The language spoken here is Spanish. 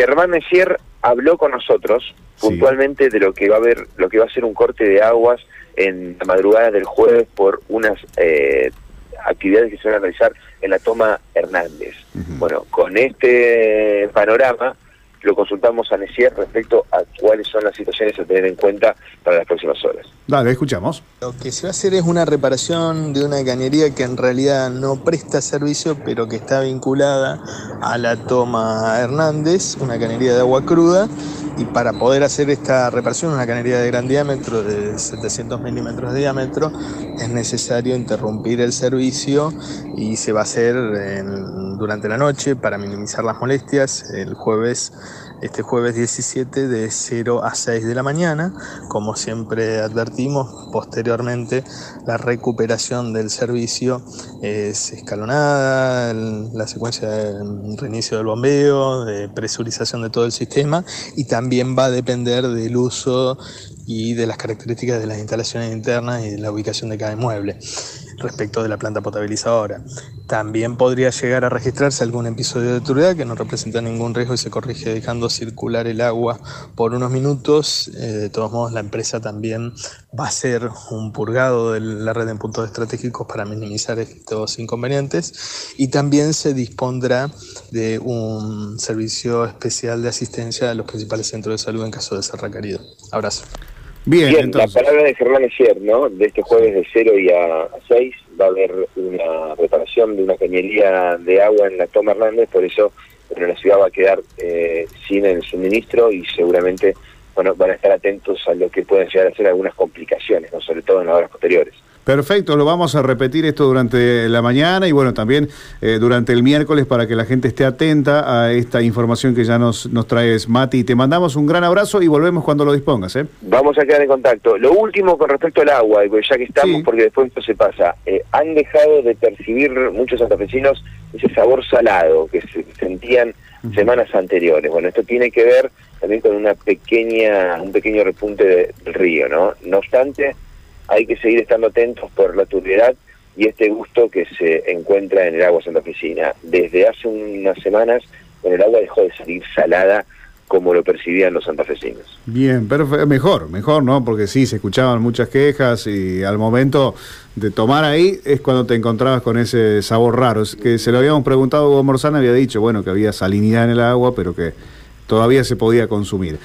Germán Messier habló con nosotros puntualmente de lo que va a haber, lo que va a ser un corte de aguas en la madrugada del jueves por unas eh, actividades que se van a realizar en la toma Hernández. Bueno, con este panorama lo consultamos a Necier respecto a cuáles son las situaciones a tener en cuenta para las próximas horas. Dale, escuchamos. Lo que se va a hacer es una reparación de una cañería que en realidad no presta servicio, pero que está vinculada a la toma Hernández, una cañería de agua cruda. Y para poder hacer esta reparación, una cañería de gran diámetro, de 700 milímetros de diámetro, es necesario interrumpir el servicio y se va a hacer durante la noche para minimizar las molestias el jueves este jueves 17 de 0 a 6 de la mañana. Como siempre advertimos, posteriormente la recuperación del servicio es escalonada, la secuencia de reinicio del bombeo, de presurización de todo el sistema y también va a depender del uso y de las características de las instalaciones internas y de la ubicación de cada inmueble respecto de la planta potabilizadora. También podría llegar a registrarse algún episodio de turbidez que no representa ningún riesgo y se corrige dejando circular el agua por unos minutos. Eh, de todos modos, la empresa también va a hacer un purgado de la red en puntos estratégicos para minimizar estos inconvenientes y también se dispondrá de un servicio especial de asistencia a los principales centros de salud en caso de ser requerido. Abrazo. Bien, la palabra de Germán Esier, ¿no? De este jueves de 0 y a, 6 va a haber una reparación de una cañería de agua en la Toma Hernández, por eso bueno, la ciudad va a quedar eh, sin el suministro y seguramente bueno, van a estar atentos a lo que pueden llegar a ser algunas complicaciones, ¿no? sobre todo en las horas posteriores. Perfecto, lo vamos a repetir esto durante la mañana y bueno, también eh, durante el miércoles para que la gente esté atenta a esta información que ya nos, nos traes, Mati. Te mandamos un gran abrazo y volvemos cuando lo dispongas. ¿eh? Vamos a quedar en contacto. Lo último con respecto al agua, ya que estamos, porque después esto se pasa, eh, han dejado de percibir muchos santafesinos ese sabor salado que se sentían semanas anteriores. Bueno, esto tiene que ver también con una pequeña, un pequeño repunte del río, ¿no? No obstante, hay que seguir estando atentos por la turbiedad y este gusto que se encuentra en el agua santafesina. Desde hace unas semanas, el agua dejó de salir salada como lo percibían los santafesinos. Bien, pero mejor, mejor, ¿no? Porque sí, se escuchaban muchas quejas y al momento de tomar ahí es cuando te encontrabas con ese sabor raro. Que se lo habíamos preguntado, Hugo Morzana había dicho, bueno, que había salinidad en el agua, pero que todavía se podía consumir.